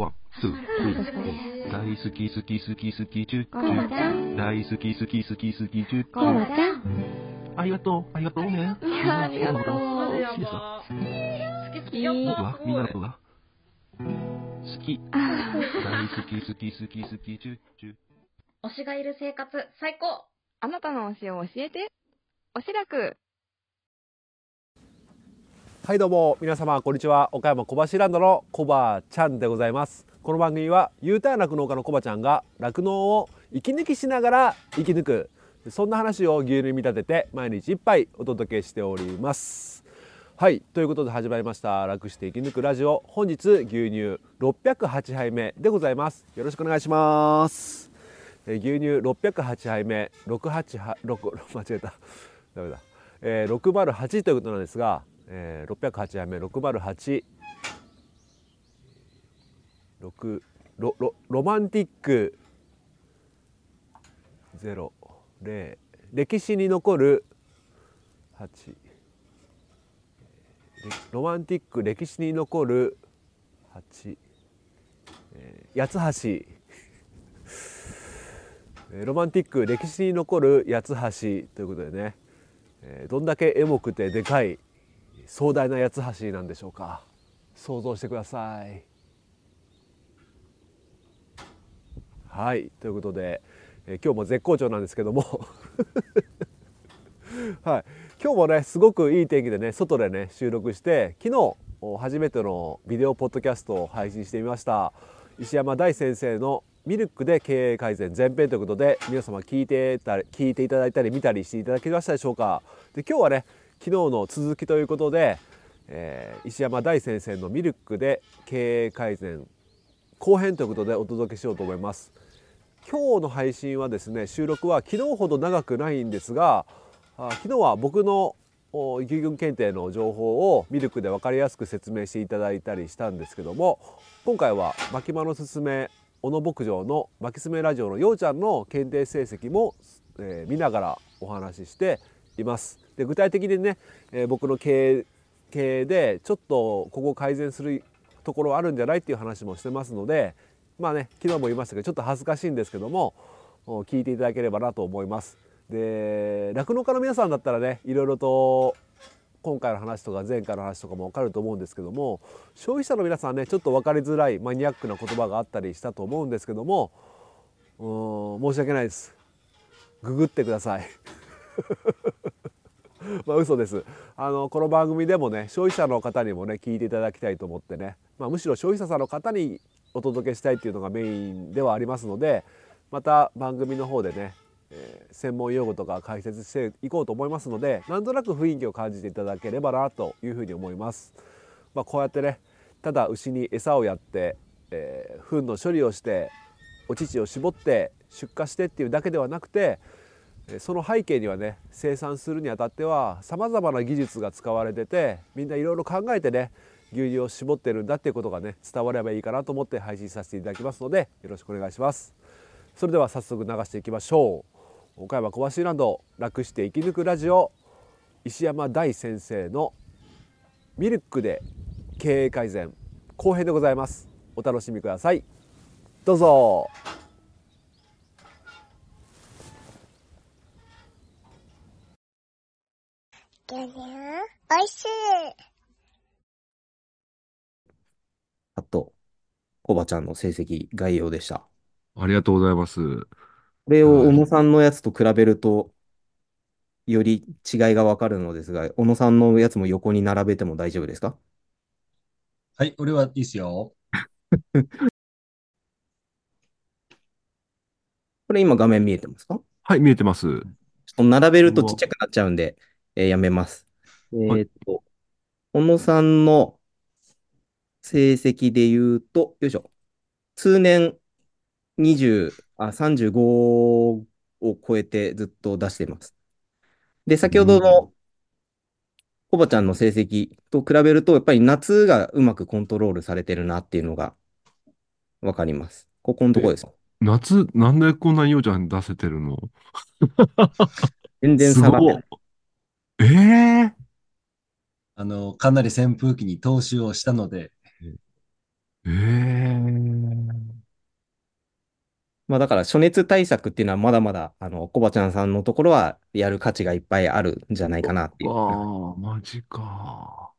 One, two, three。大好き好き好き好きチュッチュ。大好き好き好き好きチュッチュ。ありがとう、ありがとうね。ありがとう好きですか好き好きよ。僕はみんなのことが好き。あ大好き好き好き好きチュッチュ。推しがいる生活、最高あなたの推しを教えて。おしらく。はいどうも。皆様こんにちは。岡山小橋ランドのコバちゃんでございます。この番組は U ターン酪農家のコバちゃんが酪農を息抜きしながら生き抜く。そんな話を牛乳に見立てて毎日一杯お届けしております。はいということで始まりました。楽して生き抜くラジオ。本日牛乳608杯目でございます。よろしくお願いします。え牛乳608杯目。688 6 間違えた。ダメだ、えー、608ということなんですが、えー、608杯目608ロロロマンティック。0 0歴史に残る。8ロマンティック。歴史に残る。8、えー、八橋。ロマンティック。歴史に残る八橋。ということでね、えーどんだけエモくてでかい。壮大な八つ橋なんでしょうか。想像してください。はいということで、えー今日も絶好調なんですけども。はい今日もねすごくいい天気でね外でね収録して昨日初めてのビデオポッドキャストを配信してみました。石山大先生のミルクで経営改善前編ということで皆様聞いてた聞いていただいたり見たりしていただけましたでしょうか。で今日はね昨日の続きということで、えー石山大先生のミルクで経営改善後編ということでお届けしようと思います今日の配信はですね収録は昨日ほど長くないんですがあ昨日は僕のお牛群検定の情報をミルクで分かりやすく説明していただいたりしたんですけども今回は牧間のすすめ小野牧場の牧すめラジオのようちゃんの検定成績も、えー見ながらお話ししています。で具体的にね、えー僕の経営でちょっとここ改善するところあるんじゃないっていう話もしてますのでまあね昨日も言いましたけどちょっと恥ずかしいんですけども聞いていただければなと思います。で酪農家の皆さんだったらねいろいろと今回の話とか前回の話とかも分かると思うんですけども消費者の皆さんねちょっと分かりづらいマニアックな言葉があったりしたと思うんですけどもうん申し訳ないですググってください まあ嘘ですあのこの番組でもね消費者の方にもね聞いていただきたいと思ってね、まあ、むしろ消費者さんの方にお届けしたいっていうのがメインではありますのでまた番組の方でね、えー専門用語とか解説していこうと思いますのでなんとなく雰囲気を感じていただければなというふうに思います。まあ、こうやってねただ牛に餌をやって、えー糞の処理をしてお乳を絞って出荷してっていうだけではなくてその背景にはね生産するにあたってはさまざまな技術が使われててみんないろいろ考えてね牛乳を絞ってるんだっていうことがね伝わればいいかなと思って配信させていただきますのでよろしくお願いします。それでは早速流していきましょう。岡山小橋ランド楽して生き抜くラジオ石山大先生のミルクで経営改善後編でございます。お楽しみください。どうぞ。牛乳おいしいあと、コバちゃんの成績概要でした。ありがとうございます。これを小野さんのやつと比べると、より違いがわかるのですが、小野さんのやつも横に並べても大丈夫ですか？はい、俺はいいっすよ。これ今画面見えてますか？ちょはい、見えてます。っと並べるとちっちゃくなっちゃうんで、えーやめます。えはいーっと、小野さんの成績で言うと、よいしょ。通年20、あ、35を超えてずっと出しています。で、先ほどのコバちゃんの成績と比べると、やっぱり夏がうまくコントロールされてるなっていうのがわかります。ここのところです。夏、なんでこんなにようちゃん出せてるの？全然す差がごい。ええあの、かなり扇風機に投資をしたので、ええまあだから暑熱対策っていうのはまだまだ、あの、コバちゃんさんのところはやる価値がいっぱいあるんじゃないかなっていう。ああ、マジか。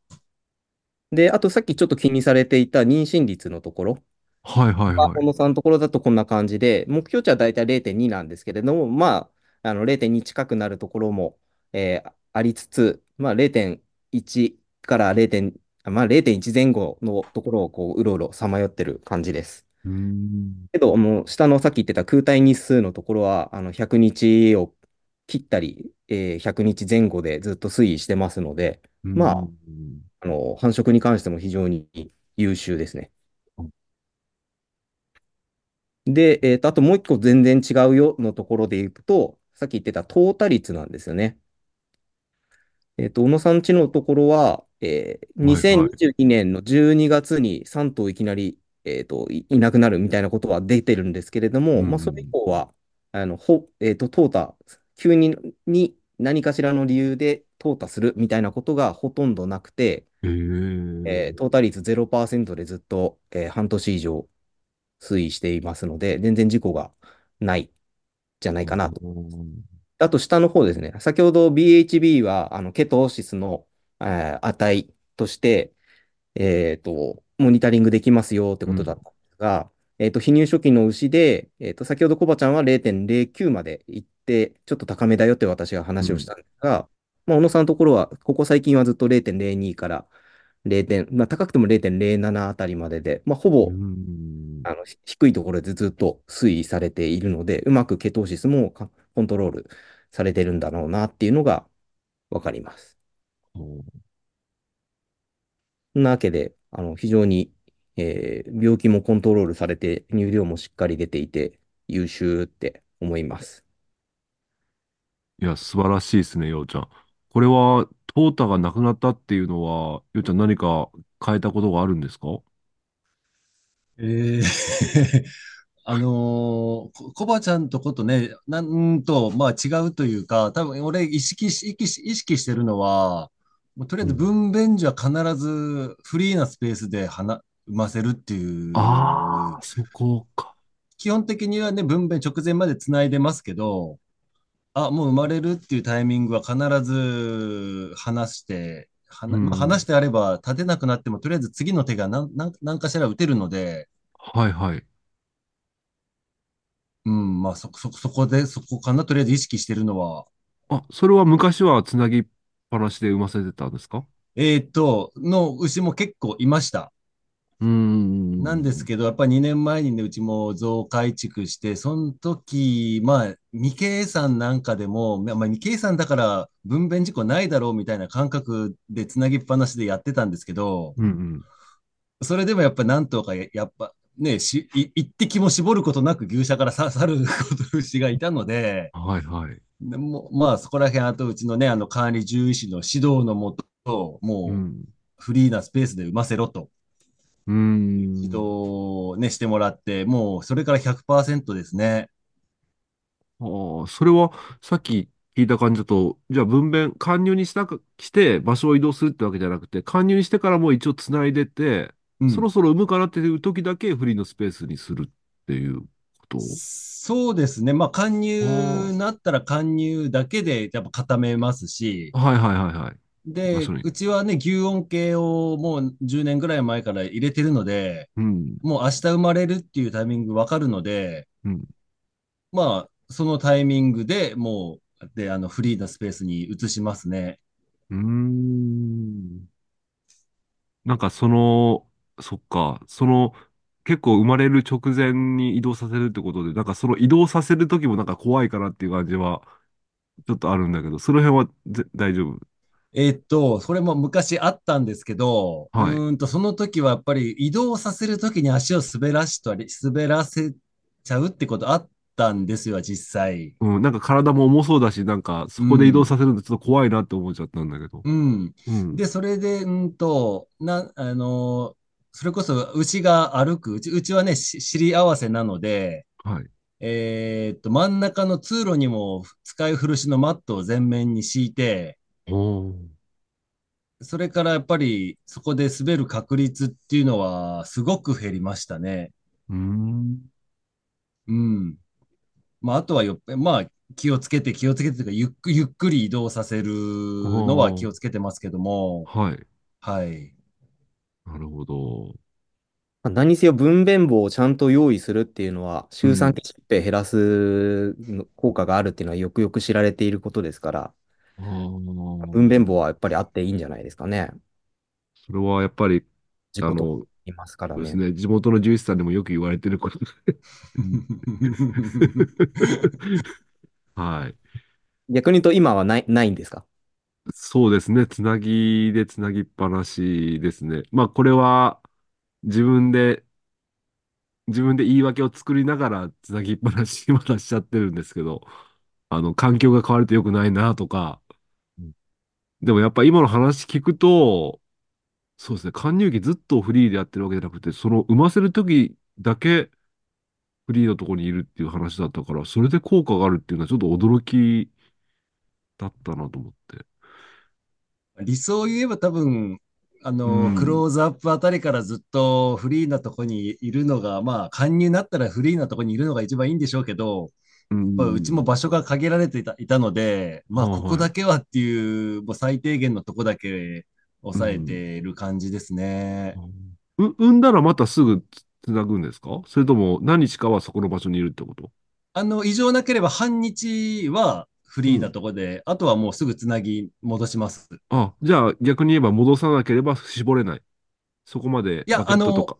で、あとさっきちょっと気にされていた妊娠率のところ。はいはいまあ、はい。小野さんのところだとこんな感じで、目標値はだいたい0.2なんですけれども、まあ、あの0.2近くなるところも、えーありつつ、まあ、0.1から 0.、まあ、0.1前後のところをこううろうろさまよってる感じです。うーん。けど、あの下のさっき言ってた空体日数のところは、あの100日を切ったり、えー100日前後でずっと推移してますので、まあうんあの繁殖に関しても非常に優秀ですね。で、えーと、あともう一個全然違うよのところで言うと、さっき言ってた淘汰率なんですよね。えっと、小野さんちのところは、えーはいはい2022年の12月に3頭いきなり、えーと、い、いなくなるみたいなことは出てるんですけれども、うんまあ、それ以降は、あの、ほ、えっと、淘汰、急に、に何かしらの理由で淘汰するみたいなことがほとんどなくて、へえ。えー、淘汰率0%でずっと、えー半年以上推移していますので、全然事故がないじゃないかなと。うんあと下の方ですね。先ほど BHB は、あの、ケトーシスの、えー値として、えっと、モニタリングできますよってことだったんですが、えっと、非入初期の牛で、えっと、先ほどコバちゃんは0.09まで行って、ちょっと高めだよって私が話をしたんですが、まあ、小野さんのところは、ここ最近はずっと0.02から0点、まあ、高くても0.07あたりまでで、まあ、ほぼ、うん。あの、ひ低いところでずっと推移されているので、うまくケトーシスもかコントロールされてるんだろうなっていうのがわかります。そんなわけで、あの、非常に、えー病気もコントロールされて、乳量もしっかり出ていて、優秀って思います。いや、素晴らしいですね、ようちゃん。これは、トータがなくなったっていうのは、ようちゃん何か変えたことがあるんですか？えーあのーこ、コバちゃんとことね、なんと、まあ違うというか、多分俺意識し、意識し、意識してるのは、もうとりあえず分娩時は必ずフリーなスペースで花、産ませるっていう。ああ、そこか。基本的にはね、分娩直前まで繋いでますけど、あ、もう生まれるっていうタイミングは必ず話して、はなうんまあ話してあれば立てなくなっても、とりあえず次の手が何、何、何かしら打てるので、はいはい。うん、まあそ、そ、そこで、そこかな、とりあえず意識してるのは。あ、それは昔はつなぎっぱなしで産ませてたんですか？えーっと、の牛も結構いました。うーん。なんですけど、やっぱり2年前にね、うちも増改築して、その時、まあ、未計算なんかでも、まあ、未計算だから分娩事故ないだろうみたいな感覚でつなぎっぱなしでやってたんですけど、うんうん。それでもやっぱなんとかや、やっぱね、し、い一滴も絞ることなく牛舎からさ去る牛がいたので、はいはい。でもまあそこら辺、あとうちのね、あの管理獣医師の指導のもと、もううん。フリーなスペースで産ませろとうーん。指導をね、してもらって、もうそれから100%ですね。ああ、それはさっき聞いた感じだと、じゃあ分娩、搬入にしたくして場所を移動するってわけじゃなくて、搬入にしてからも一応つないでて、うんそろそろ産むかなっていう時だけフリーのスペースにするっていうこと？そうですね。まあ、貫入なったら貫入だけでやっぱ固めますし、はいはいはいはい。でうちはね、牛音系をもう10年ぐらい前から入れてるので、うん。もう明日生まれるっていうタイミングわかるので、うん。まあ、そのタイミングでもう、で、あの、フリーなスペースに移しますね。うーん。なんかその、そっか、その、結構生まれる直前に移動させるってことで、なんかその移動させる時もなんか怖いかなっていう感じは、ちょっとあるんだけど、その辺はぜ大丈夫？えーっと、それも昔あったんですけど、はいんと、その時はやっぱり移動させる時に足を滑らしたり、滑らせちゃうってことあったんですよ、実際。うん、なんか体も重そうだし、なんかそこで移動させるのちょっと怖いなって思っちゃったんだけど。うん。うん。で、それで、うんと、な、あの、それこそ牛が歩く、うち、うちはね、し尻合わせなので、はい。えーっと、真ん中の通路にも使い古しのマットを全面に敷いて、それからやっぱりそこで滑る確率っていうのはすごく減りましたね。うーん。うん。まあ、あとはよっ、まあ、気をつけて、気をつけてというか、ゆっくゆっくり移動させるのは気をつけてますけども、はい。はい。なるほど。まあ何にせよ分娩簿をちゃんと用意するっていうのは、周産期疾病減らすの効果があるっていうのはよくよく知られていることですから、あー分娩簿はやっぱりあっていいんじゃないですかね。それはやっぱり、あ事故とかの、いますからねそうです。ね、地元の獣医師さんでもよく言われてること。はい。逆に言うと今はない、ないんですか？そうですね。つなぎでつなぎっぱなしですね。まあ、これは自分で、自分で言い訳を作りながらつなぎっぱなしまだしちゃってるんですけど、あの、環境が変わると良くないなとか、でもやっぱ今の話聞くと、そうですね、貫入期ずっとフリーでやってるわけじゃなくて、その産ませる時だけフリーのところにいるっていう話だったから、それで効果があるっていうのはちょっと驚きだったなと思って。理想を言えば多分、あの、うん。クローズアップあたりからずっとフリーなとこにいるのが、まあ、勧入になったらフリーなとこにいるのが一番いいんでしょうけど、うん。まあ、うちも場所が限られていたいたので、まあ、ここだけはっていう、もう最低限のとこだけ抑えてる感じですね。う、産んだらまたすぐつなぐんですか？それとも何日かはそこの場所にいるってこと？あの、異常なければ半日はフリーなとこで、あとはもうすぐつなぎ戻します。あ、じゃあ逆に言えば戻さなければ絞れない。そこまでいやバケットとか。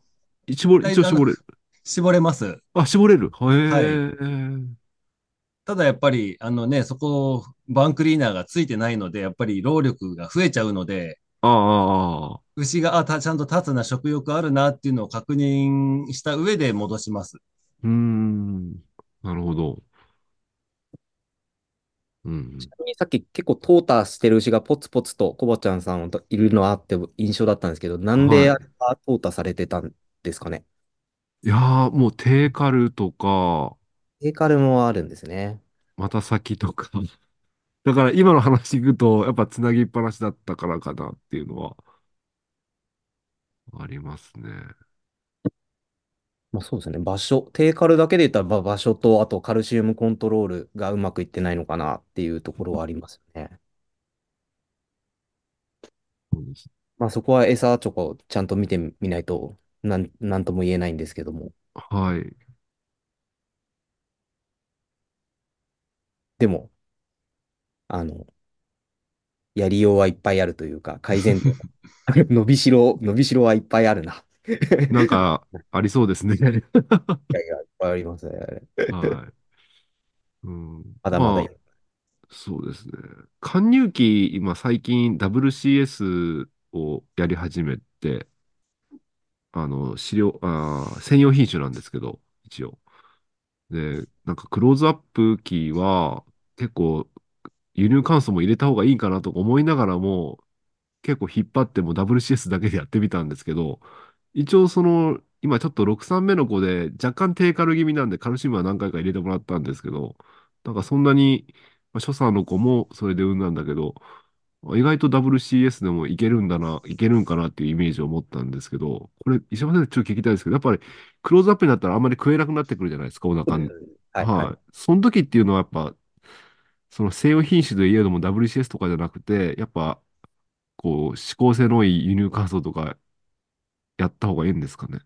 絞れ、一応絞れる。絞れます。あ、絞れる。へはいえ。ただやっぱり、あのね、そこ、バンクリーナーがついてないので、やっぱり労力が増えちゃうので、ああ、ああ、ああ。牛が、あ、たちゃんと立つな、食欲あるなっていうのを確認した上で戻します。うーん。なるほど。うん。ちなみにさっき結構淘汰してる牛がポツポツとコバちゃんさんといるのあって印象だったんですけど、なんであれが淘汰されてたんですかね？いやー、もうテーカルとか、エーカルもあるんですね。また先とか。だから今の話聞くと、やっぱつなぎっぱなしだったからかなっていうのは、ありますね。まあそうですね。場所、低カルだけで言ったらば場所と、あとカルシウムコントロールがうまくいってないのかなっていうところはありますよね。そうです。まあそこは餌チョコちゃんと見てみないと、なん、なんとも言えないんですけども。はい。でも、あの、やりようはいっぱいあるというか、改善点 伸びしろ、伸びしろはいっぱいあるな。なんか、ありそうですね。いやいや、いっぱいありますね。はい。うん。まだまだあそうですね。貫入期、今最近 WCS をやり始めて、あの、飼料、あー、専用品種なんですけど、一応。で、なんかクローズアップ期は結構輸入乾燥も入れた方がいいかなと思いながらも、結構引っ張っても WCS だけでやってみたんですけど、一応その、今ちょっと6、3目の子で若干低カル気味なんでカルシウムは何回か入れてもらったんですけど、なんかそんなに、まあ、所作の子もそれで産んだんだけど、意外と WCS でもいけるんだな、いけるんかなっていうイメージを持ったんですけど、これ、石山先生ちょっと聞きたいですけど、やっぱりクローズアップになったらあんまり食えなくなってくるじゃないですか、お腹に。はい、は。はいその時っていうのはやっぱ、その西洋品種で言えども WCS とかじゃなくて、やっぱ、こう、指向性のいい輸入乾燥とかやった方がいいんですかね。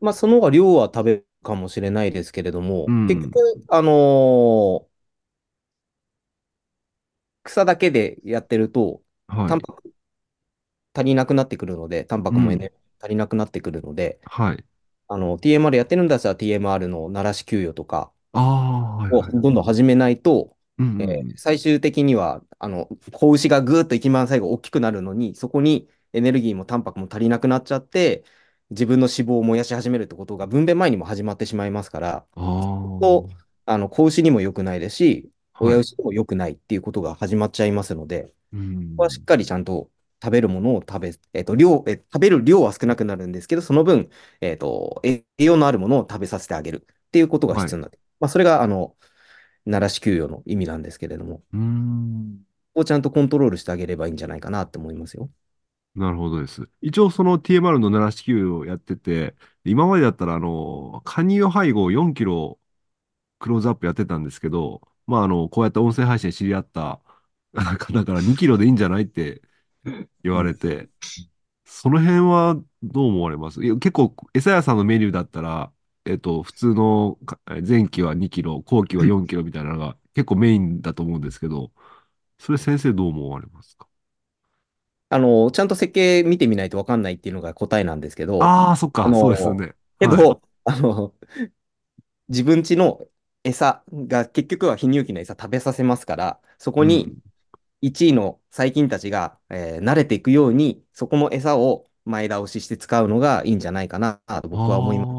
まあ、その方が量は食べるかもしれないですけれども、うん結局、あのー草だけでやってると、はいタン。パク足りなくなってくるので、タンパクもエうんネルギー足りなくなってくるので、はい。あの、TMR やってるんだったら TMR の鳴らし給与とかをはい。どんどん始めないと、最終的には、あの、子牛がぐーっと一番最後大きくなるのに、そこにエネルギーもタンパクも足りなくなっちゃって、自分の脂肪を燃やし始めるってことが分娩前にも始まってしまいますから。とあの、子牛にも良くないですし、はい親牛にも良くないっていうことが始まっちゃいますので、うんここはしっかりちゃんと食べるものを食べ、えっと、量、え、食べる量は少なくなるんですけど、その分、えっと、栄養のあるものを食べさせてあげるっていうことが必要になって、まあ、それが、あの、鳴らし給与の意味なんですけれども、うーん。をちゃんとコントロールしてあげればいいんじゃないかなって思いますよ。なるほどです。一応その TMR の鳴らし給をやってて、今までだったらあの、カニ用配合4キロクローズアップやってたんですけど、まあ、あの、こうやって音声配信知り合った方から2キロでいいんじゃないって言われて、その辺はどう思われます？いや結構、餌屋さんのメニューだったら、えっと、普通の前期は2キロ、後期は4キロみたいなのが結構メインだと思うんですけど、それ先生どう思われますか？あの、ちゃんと設計見てみないとわかんないっていうのが答えなんですけど、ああ、そっか、そうですよね。はい。けど、あの、自分家の餌が結局は非乳期の餌食べさせますから、そこに1位の細菌たちが、えー慣れていくように、そこの餌を前倒しして使うのがいいんじゃないかなと僕は思います。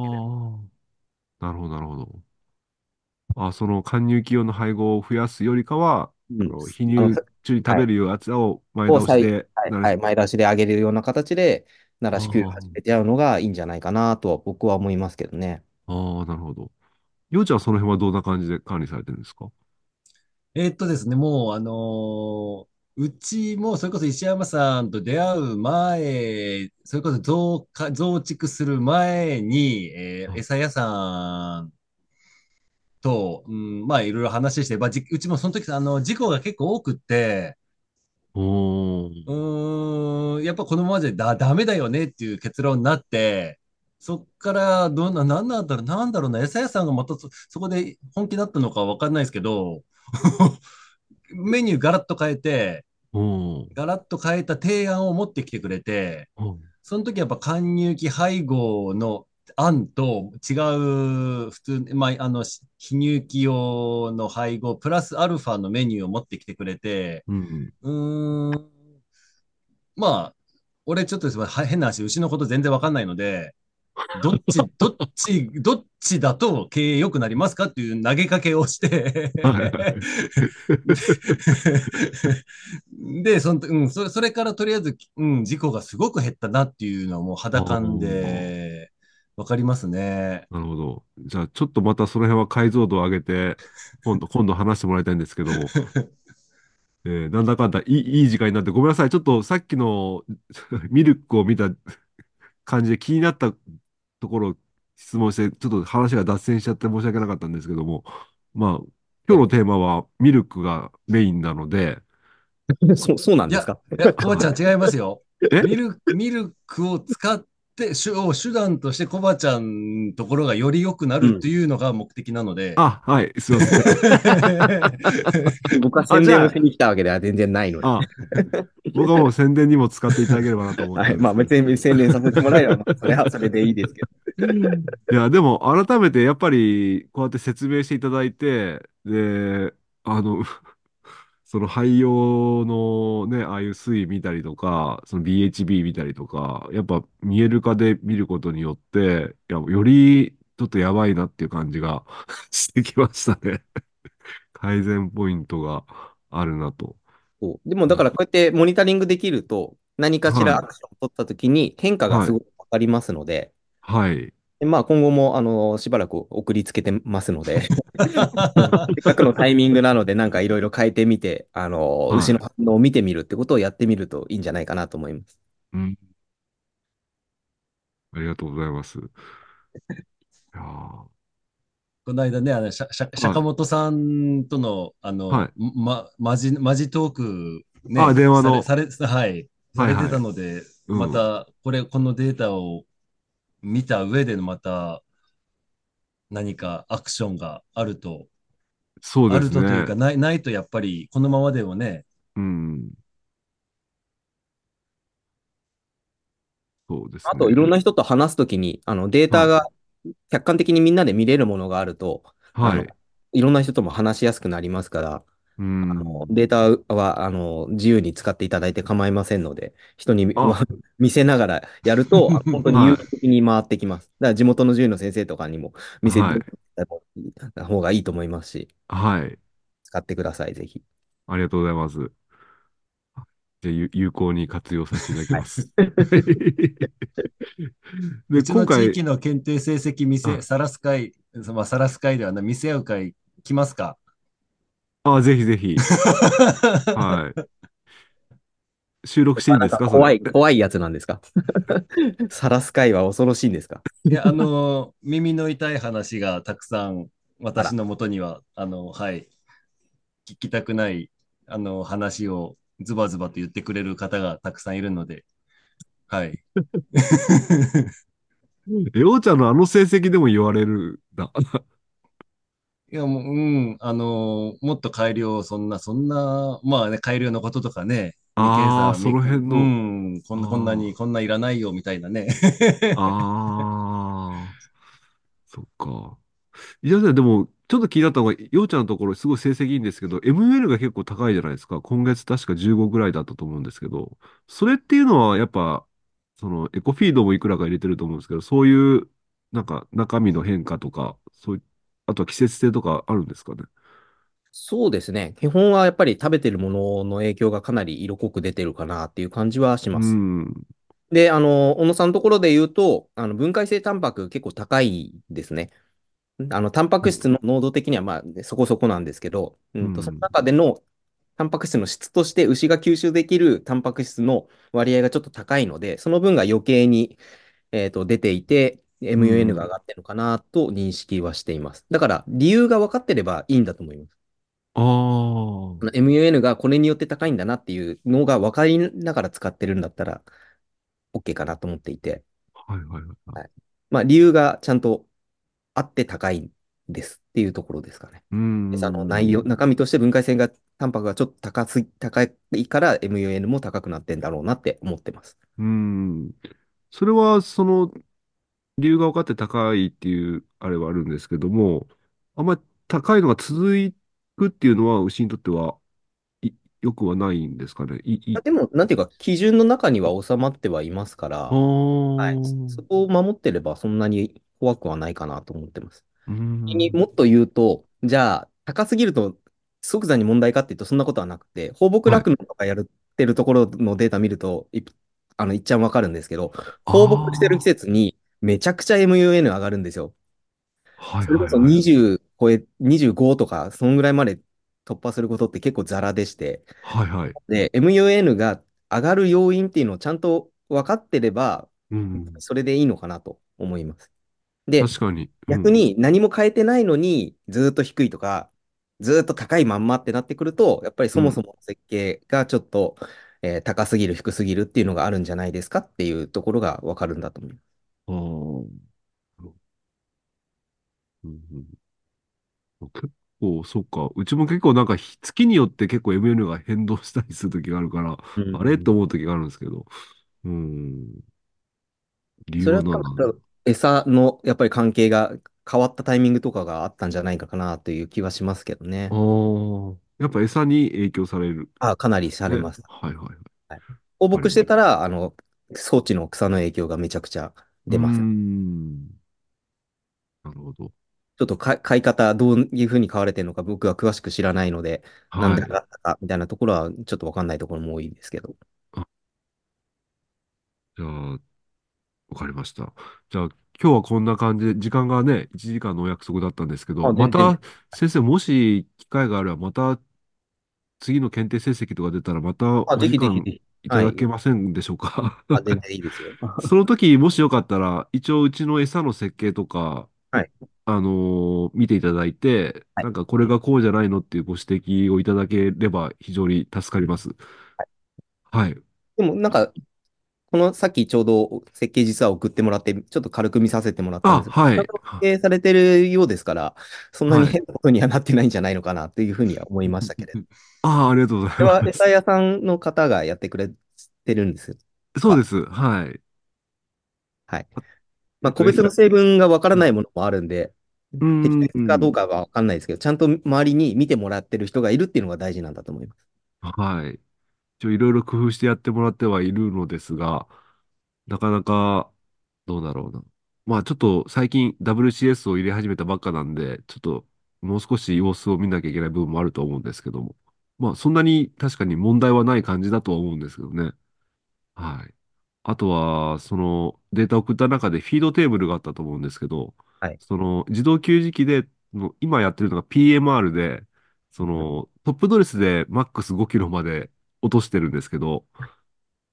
なるほど、なるほど。あ、その貫入期用の配合を増やすよりかは、うん。あの非乳中に食べるやつを前倒しで、はい、なるはい、前倒しで上げるような形で、慣らし給始めてやるのがいいんじゃないかなとは僕は思いますけどね。ああ、なるほど。ようちゃんはその辺はどんな感じで管理されてるんですか？えーっとですね、もう、あのーうちも、それこそ石山さんと出会う前、それこそ増加、増築する前に、えーうん餌屋さんと、うん、まあ、いろいろ話して、まあ、じうちもその時、あの、事故が結構多くって。うーん、やっぱこのままじゃだ、ダメだよねっていう結論になって、そっから、どんな、なんなんだろう、なんだろうな、餌屋さんがまたそ、そこで本気だったのかわかんないですけど、メニューガラッと変えて。ガラッと変えた提案を持ってきてくれて、その時やっぱ貫入期配合の案と違う、普通、まあ、あの、非乳期用の配合、プラスアルファのメニューを持ってきてくれて、うん。うーん。まあ、俺ちょっと変な話、牛のこと全然わかんないので、どっち、どっち、どっちだと経営良くなりますかっていう投げかけをしてで、その、うん、それ、それからとりあえず、うん、事故がすごく減ったなっていうのはもう肌感でわかりますね。なるほど。じゃあ、ちょっとまたその辺は解像度を上げて、今度、今度話してもらいたいんですけども、えーなんだかんだいい、いい時間になって、ごめんなさい。ちょっとさっきの ミルクを見た感じで気になったところを質問して、ちょっと話が脱線しちゃって申し訳なかったんですけども、まあ、今日のテーマはミルクがメインなので、そう、そうなんですか？いや、コバちゃん違いますよ。え？ミルク、ミルクを使って、手を手段としてコバちゃんのところがより良くなるっていうのが目的なので。あ、はい、すいません。僕は宣伝をしに来たわけでは全然ないので。あ、僕はもう宣伝にも使っていただければなと思ってはい。まあ別に宣伝させてもらえれば、まあそれはそれでいいですけど。いや、でも改めてやっぱりこうやって説明していただいて、で、あの、その廃用のね、ああいう水位見たりとか、その BHB 見たりとか、やっぱ見える化で見ることによって、いや、よりちょっとやばいなっていう感じが してきましたね。改善ポイントがあるなと。そうでもだからこうやってモニタリングできると、何かしらアクションを取ったときに変化がすごくわかりますので、はい。でまあ今後もあのしばらく送りつけてますので、せっかくのタイミングなので、なんかいろいろ変えてみて、あの、はい。牛の反応を見てみるってことをやってみるといいんじゃないかなと思います。うん。ありがとうございます。いやー。この間ね、あの、しゃ、しゃ、坂本さんとの、あの、はい。ま、マジ、マジトーク、ね、あ電話のされ、され、はい、さはいはい。れてたので、うん。また、これ、このデータを見た上でのまた、何かアクションがあると、そうですあるとというねか、。ない、ないとやっぱり、このままでもね、うん。そうですね。あと、いろんな人と話すときに、あの、データが客観的にみんなで見れるものがあると、はい。いろんな人とも話しやすくなりますから、うんあのデータはあの自由に使っていただいて構いませんので、人にあ 見せながらやると、あ 本当に有機的に回ってきます。だから地元の獣医の先生とかにも見せはいてた方がいいと思いますし、はい。使ってください、ぜひ。ありがとうございます。じゃあ、有有効に活用させていただきます。で、うちの今回地域、の検定成績見せ、はいさらす会、まあ、さらす会ではな、見せ合う会、来ますか？あ、ぜひぜひ、はい。収録していいんですか？怖い、怖いやつなんですか？さらす会は恐ろしいんですか？いや、あの、耳の痛い話がたくさん私のもとには、あの、はい、聞きたくない、あの、話をズバズバと言ってくれる方がたくさんいるので、はい。え、おーちゃんのあの成績でも言われるんだ。いや、もう、うん、あの、もっと改良、そんな、そんな、まあね、改良のこととかね、あー未計算その辺のうん、こんな、こんなに、こんないらないよ、みたいなね。ああ、そっか。いや、でも、ちょっと気になったのが、ようちゃんのところすごい成績いいんですけど、ML が結構高いじゃないですか。今月確か15ぐらいだったと思うんですけど、それっていうのはやっぱ、そのエコフィードもいくらか入れてると思うんですけど、そういう、なんか中身の変化とか、そういう、あとは季節性とかあるんですかね？そうですね。基本はやっぱり食べてるものの影響がかなり色濃く出てるかなっていう感じはします。うん。で、あの、小野さんのところで言うと、あの分解性タンパク結構高いですね。あの、タンパク質の濃度的にはまあそこそこなんですけど、うんと、うんその中でのタンパク質の質として牛が吸収できるタンパク質の割合がちょっと高いので、その分が余計に、えーと出ていて、MUN が上がってるのかなと認識はしています。だから、理由が分かってればいいんだと思います。ああ、MUN がこれによって高いんだなっていうのが分かりながら使ってるんだったら、OK かなと思っていて、はいはいはい。まあ理由がちゃんとあって高いんですっていうところですかね。うん。餌の内容、中身として分解性が、タンパクがちょっと高すぎ、高いから MUN も高くなってんだろうなって思ってます。うん。それは、その、理由が分かって高いっていう、あれはあるんですけども、あんまり高いのが続くっていうのは、牛にとっては、い、良くはないんですかね？い、い、でも、なんていうか、基準の中には収まってはいますから、はい、そこを守ってればそんなに怖くはないかなと思ってます。うん。にもっと言うと、じゃあ、高すぎると即座に問題かっていうと、そんなことはなくて、放牧酪農とかやってるところのデータ見ると、いあの、いっちゃんわかるんですけど、放牧してる季節にめちゃくちゃ MUN 上がるんですよ。はいそれこそはいはい。20超え、25とか、そんぐらいまで突破することって結構ザラでして、はいはい。で、MUN が上がる要因っていうのをちゃんと分かってれば、うん。それでいいのかなと思います。で、確かに。うん逆、に何も変えてないのに、ずーっと低いとか、ずーっと高いまんまってなってくると、やっぱりそもそもの設計がちょっと、えー高すぎる、低すぎるっていうのがあるんじゃないですかっていうところがわかるんだと思います。あーうんうん、結構、そっか。うちも結構なんかひ月によって結構 MN が変動したりする時があるから、あれと思う時があるんですけど。うん。理由それはは何なんだろう。餌のやっぱり関係が変わったタイミングとかがあったんじゃないかなという気はしますけどね。ああ、やっぱ餌に影響される。あ、かなりされます。はいはいはい。放牧してたら、あの、装置の草の影響がめちゃくちゃ出ます。なるほど。ちょっとか買い方、どういうふうに買われてるのか僕は詳しく知らないので、なんはいで上。がったかみたいなところはちょっとわかんないところも多いですけど。じゃあ、わかりました。じゃあ、今日はこんな感じで、時間がね、1時間のお約束だったんですけど、あまた、先生、もし機会があれば、また、次の検定成績とか出たら、またおあ、ぜひぜひ。いただけませんでしょうか？あ、全然いいですよ。その時、もしよかったら、一応、うちの餌の設計とか、はいあのー見ていただいて、はいなんかこれがこうじゃないのっていうご指摘をいただければ非常に助かります。はい。でもなんか、このさっきちょうど設計実は送ってもらって、ちょっと軽く見させてもらったんあ、ですけど、はい設計されてるようですから、そんなにはい変なことにはなってないんじゃないのかなというふうには思いましたけれど。ああ、ありがとうござこれはいます。餌屋さんの方がやってくれてるんですよ。そうです。はい。はい。まあ、個別の成分がわからないものもあるんで、うん適切かどうかはわかんないですけど、ちゃんと周りに見てもらってる人がいるっていうのが大事なんだと思います。はい。一応いろいろ工夫してやってもらってはいるのですが、なかなか、どうだろうな。まあちょっと最近 WCS を入れ始めたばっかなんで、ちょっともう少し様子を見なきゃいけない部分もあると思うんですけども。まあそんなに確かに問題はない感じだとは思うんですけどね。はい。あとは、そのデータを送った中でフィードテーブルがあったと思うんですけど、はいその自動給餌器で、の今やってるのが PMR で、そのトップドレスでマックス5キロまで落としてるんですけど、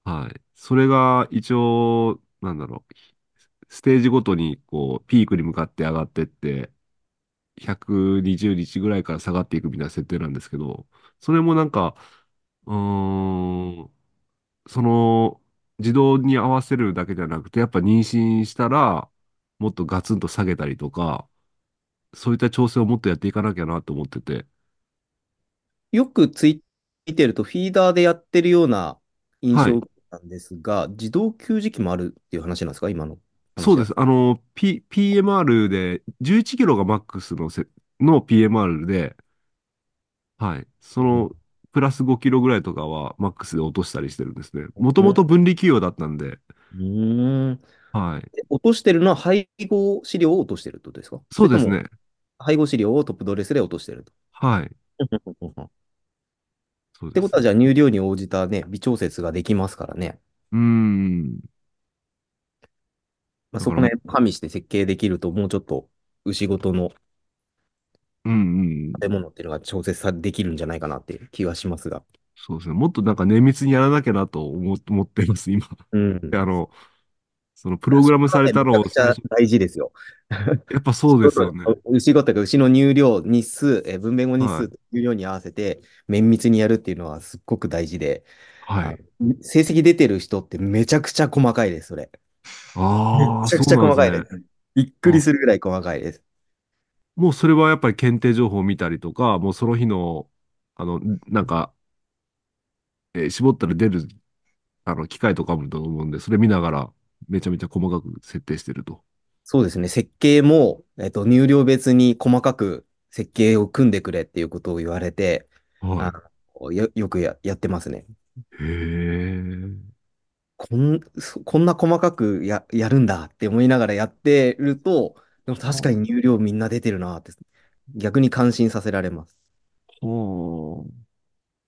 はい。それが一応、なんだろう、ステージごとにこうピークに向かって上がってって、120日ぐらいから下がっていくみたいな設定なんですけど、それもなんか、うーん、その、自動に合わせるだけじゃなくて、やっぱ妊娠したら、もっとガツンと下げたりとか、そういった調整をもっとやっていかなきゃなと思ってて。よくツイ見てると、フィーダーでやってるような印はい象なんですが、自動給餌器もあるっていう話なんですか、今の。そうです。あの、P、PMR で、11キロがマックスのせ、の PMR で、はい。その、プラス5キロぐらいとかはマックスで落としたりしてるんですね。もともと分離給与だったんで、うーん。はい。で落としてるのは配合飼料を落としてるってことですか？そうですね。配合飼料をトップドレスで落としてると。はい。っそうです。てことは、じゃあ乳量に応じたね、微調節ができますからね。うーん。まあ、そこね、加味して設計できると、もうちょっと牛ごとのうんうん。食べ物っていうのが調節さできるんじゃないかなっていう気はしますが。そうですね。もっとなんか綿密にやらなきゃなと思思ってます、今。うん。で あの、そのプログラムされたのを大事ですよ。やっぱそうですよね。牛ごとが牛の乳量日数、えー分娩後日はい数と乳量に合わせて綿密にやるっていうのはすっごく大事で、はい。成績出てる人ってめちゃくちゃ細かいです、それ。ああ、めちゃくちゃ細かいです。なんですね。びっくりするぐらい細かいです。もうそれはやっぱり検定情報を見たりとか、もうその日の、あの、なんか、えー絞ったら出る、あの、機械とかもあると思うんで、それ見ながら、めちゃめちゃ細かく設定してると。そうですね。設計も、えっと、乳量別に細かく設計を組んでくれっていうことを言われて、はあのよ、よくや、やってますね。い。へえ。こん、そこんな細かくや、やるんだって思いながらやってると、でも確かに乳量みんな出てるなって、逆に感心させられます。はあ。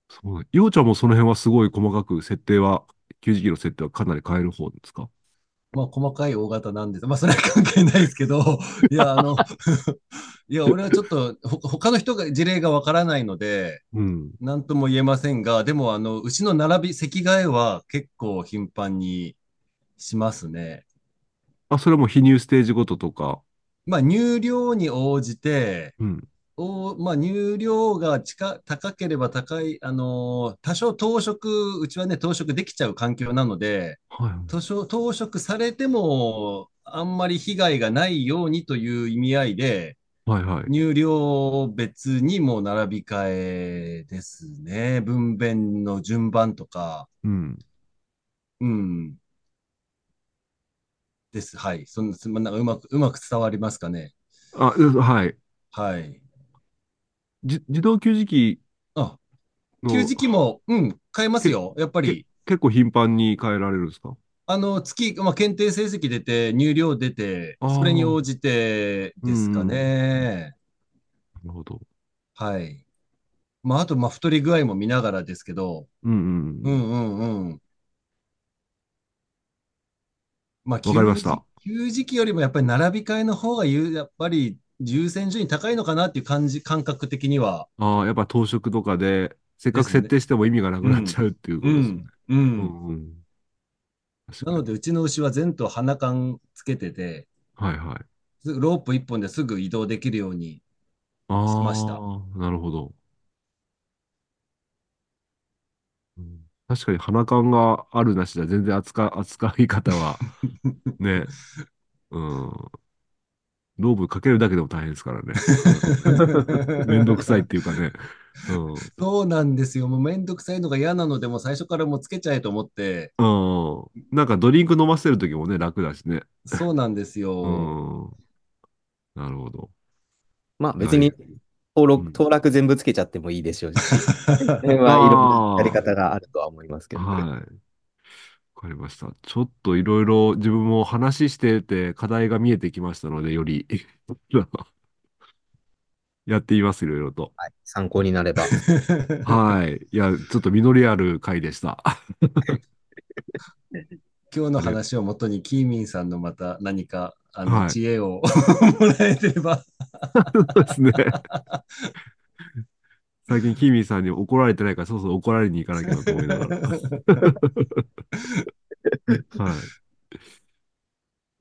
そう。ようちゃんもその辺はすごい細かく設定は、90キロ設定はかなり変える方ですか？まあ、細かい大型なんです。まあ、それは関係ないですけど、いや、あの、いや、俺はちょっと、ほ他の人が事例がわからないので、うん。なんとも言えませんが、でも、あの、牛の並び、席替えは結構頻繁にしますね。あ、それはもう泌乳ステージごととか。まあ、乳量に応じて、うん。おまあ、乳量が近高ければ高い、あのー多少糖食、うちはね、糖食できちゃう環境なので、はい。多少糖食されても、あんまり被害がないようにという意味合いで、はいはい。乳量別にも並び替えですね。分娩の順番とか、うん。うん。です。はい。そんな、なんかうまく、うまく伝わりますかね。あ、うはい。はい。じ、自動給餌器あ、の給餌器も、うん、変えますよ。やっぱり。結構頻繁に変えられるんですか？あの、月、まあ、検定成績出て、乳量出て、あーそれに応じてですかね。なるほど。はい。まあ、あと、まあ、太り具合も見ながらですけど、うんうんう。んうんうん。まあ、わかりました給餌器よりもやっぱり並び替えの方がゆやっぱり優先順位高いのかなっていう感じ、感覚的には。ああ、やっぱ当食とかで、せっかく設定しても意味がなくなっちゃうっていうことですね。うん。う。うんんうん。なので、うちの牛は前頭鼻缶つけてて、はいはい。ロープ一本ですぐ移動できるように。あしましたあ、なるほど。うん確かに鼻感があるなしじゃ全然扱い、扱い方はね、うん。ローブかけるだけでも大変ですからね。めんどくさいっていうかね。うん。そうなんですよ。もうめんどくさいのが嫌なので、もう最初からもうつけちゃえと思って、うん。なんかドリンク飲ませるときもね、楽だしね。そうなんですうよ。ん。なるほど。まあ別に登録、うん登録全部つけちゃってもいいでしょうし、その辺はいろんなやり方があるとは思いますけどね。はい。わかりました。ちょっといろいろ自分も話してて課題が見えてきましたので、より やっています、いろいろと。はい参考になれば。はい。いや、ちょっと実りある回でした。今日の話をもとに、キーミンさんのまた何か、あの、はい知恵を もらえてれば。そうですね。最近、キーミンさんに怒られてないから、そうそう怒られに行かなきゃなと思いながら。はい。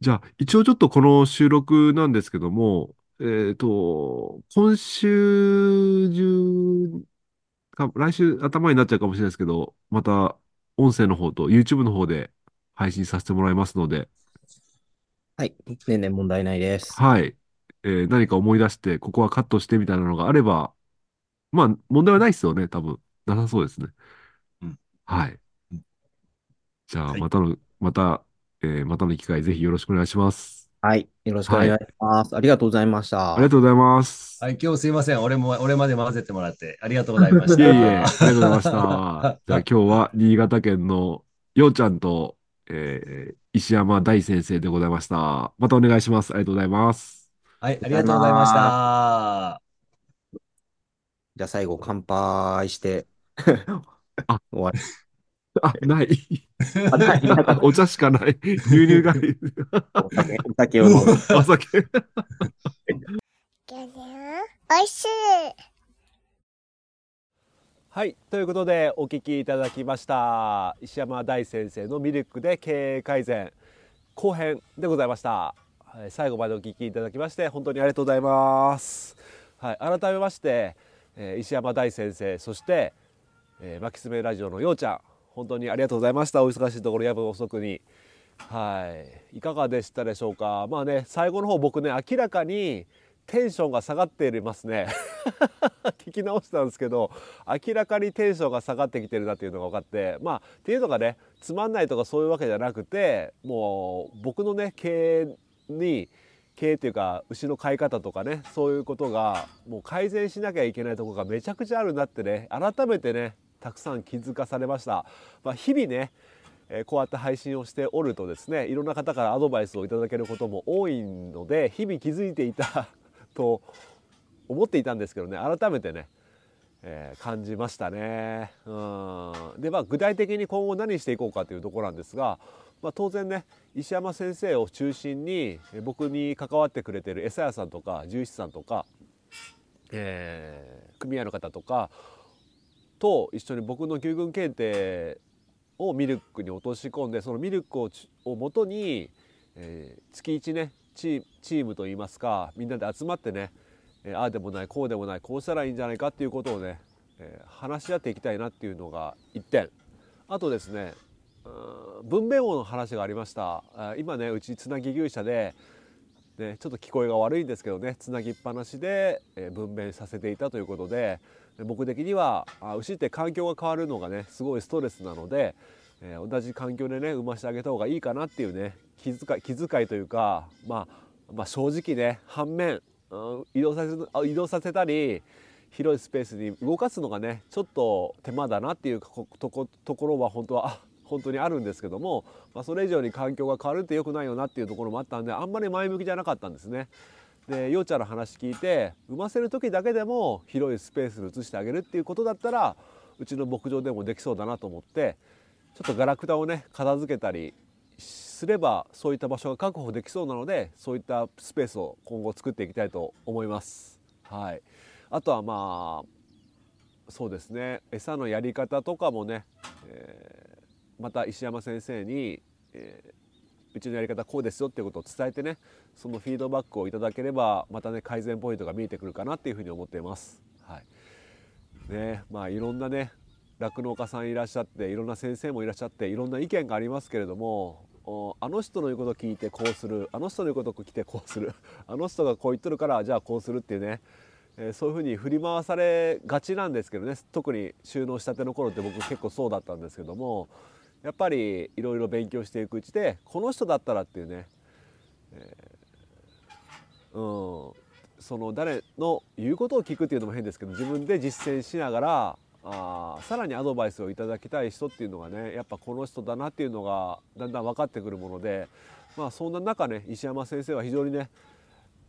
じゃあ、一応ちょっとこの収録なんですけども、えっと、今週中か、来週頭になっちゃうかもしれないですけど、また音声の方と YouTube の方で配信させてもらいますので、はい。全然問題ないです。はい。えー何か思い出して、ここはカットしてみたいなのがあれば、まあ、問題はないですよね、多分。なさそうですね。うんはいうん。じゃあ、はいまたの、また、えーまたの機会、ぜひよろしくお願いします。はい。よろしくお願いします。ありがとうございました。ありがとうございます。はい、今日すいません。俺も、俺まで混ぜてもらって、ありがとうございましいた。えいえ、ありがとうございました。じゃあ今日は新潟県のようちゃんと、えー石山大先生でございました。またお願いします。ありがとうございます。はい、ありがとうございました。じゃあ最後、乾杯して。あ 終わり。あ、ない。あない お茶しかない。牛乳がいい。お酒お酒を飲む。お酒。おいしいはい、ということでお聞きいただきました石山大先生のミルクで経営改善後編でございました、はい、最後までお聞きいただきまして本当にありがとうございます、はい、改めまして、えー石山大先生そして、えー、マキスメラジオのようちゃん本当にありがとうございました。お忙しいところ夜分遅くに。はい。いかがでしたでしょうか？まあね最後の方僕ね明らかにテンションが下がっていますね。聞き直したんですけど明らかにテンションが下がってきてるなっていうのが分かってまあっていうのがねつまんないとかそういうわけじゃなくてもう僕のね経営に経営っていうか牛の飼い方とかねそういうことがもう改善しなきゃいけないとこがめちゃくちゃあるなってね改めてねたくさん気づかされました。まあ、日々ねえこうやって配信をしておるとですねいろんな方からアドバイスをいただけることも多いので日々気づいていたと思っていたんですけどね改めてね、えー感じましたね。うんでまあ具体的に今後何していこうかというところなんですが、まあ、当然ね石山先生を中心に僕に関わってくれてる餌屋さんとか獣医師さんとか、えー組合の方とかと一緒に僕の牛群検定をミルクに落とし込んでそのミルクをちを元に、えー月1ねチームといいますかみんなで集まってね、えああでもないこうでもないこうしたらいいんじゃないかっていうことをね、えー話し合っていきたいなっていうのが1点。あとですね分娩王の話がありました。今ねうちつなぎ牛舎で、ね、ちょっと聞こえが悪いんですけどねつなぎっぱなしで、え分娩させていたということで僕的にはあ牛って環境が変わるのがねすごいストレスなので、え同じ環境でね産ませてあげた方がいいかなっていうね気遣い気遣いというか、まあ、まあ正直ね反面、うん移動させ移動させたり広いスペースに動かすのがねちょっと手間だなっていうとこところは本当はあ本当にあるんですけども、まあ、それ以上に環境が変わるって良くないよなっていうところもあったんであんまり前向きじゃなかったんですね。でようちゃんの話聞いて産ませる時だけでも広いスペースに移してあげるっていうことだったらうちの牧場でもできそうだなと思ってちょっとガラクタをね片付けたりすればそういった場所が確保できそうなのでそういったスペースを今後作っていきたいと思います。はい、あとはまあそうですね餌のやり方とかもね、えーまた石山先生に、えーうちのやり方こうですよっていうことを伝えてねそのフィードバックをいただければまたね改善ポイントが見えてくるかなっていうふうに思っています。はい。ねまあいろんなね酪農家さんいらっしゃっていろんな先生もいらっしゃっていろんな意見がありますけれどもおあの人の言うことを聞いてこうする。あの人の言うことを聞いてこうする。あの人がこう言っとるからじゃあこうするっていうね、えーそういうふうに振り回されがちなんですけどね。特に収納したての頃って僕結構そうだったんですけどもやっぱりいろいろ勉強していくうちでこの人だったらっていうね、えーうん、その誰の言うことを聞くっていうのも変ですけど自分で実践しながらあさらにアドバイスをいただきたい人っていうのがねやっぱこの人だなっていうのがだんだん分かってくるものでまあそんな中ね石山先生は非常にね、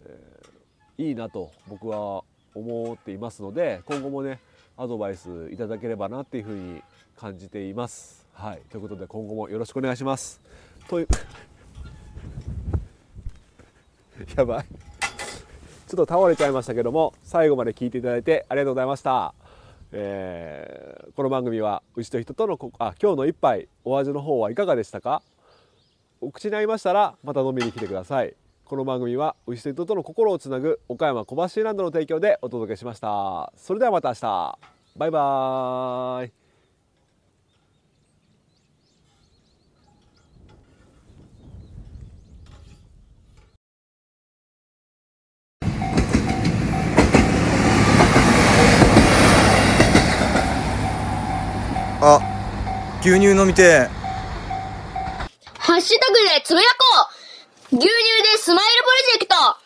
えーいいなと僕は思っていますので今後もねアドバイスいただければなっていうふうに感じています。はい、ということで今後もよろしくお願いします。という やばい。ちょっと倒れちゃいましたけども最後まで聞いていただいてありがとうございました。えーこの番組は牛と人とのこあ今日の一杯お味の方はいかがでしたか？お口に合いましたらまた飲みに来てください。この番組は牛と人との心をつなぐ岡山小橋ランドの提供でお届けしました。それではまた明日。バイバーイ。あ、牛乳飲みてハッシュタグでつぶやこう。牛乳でスマイルプロジェクト。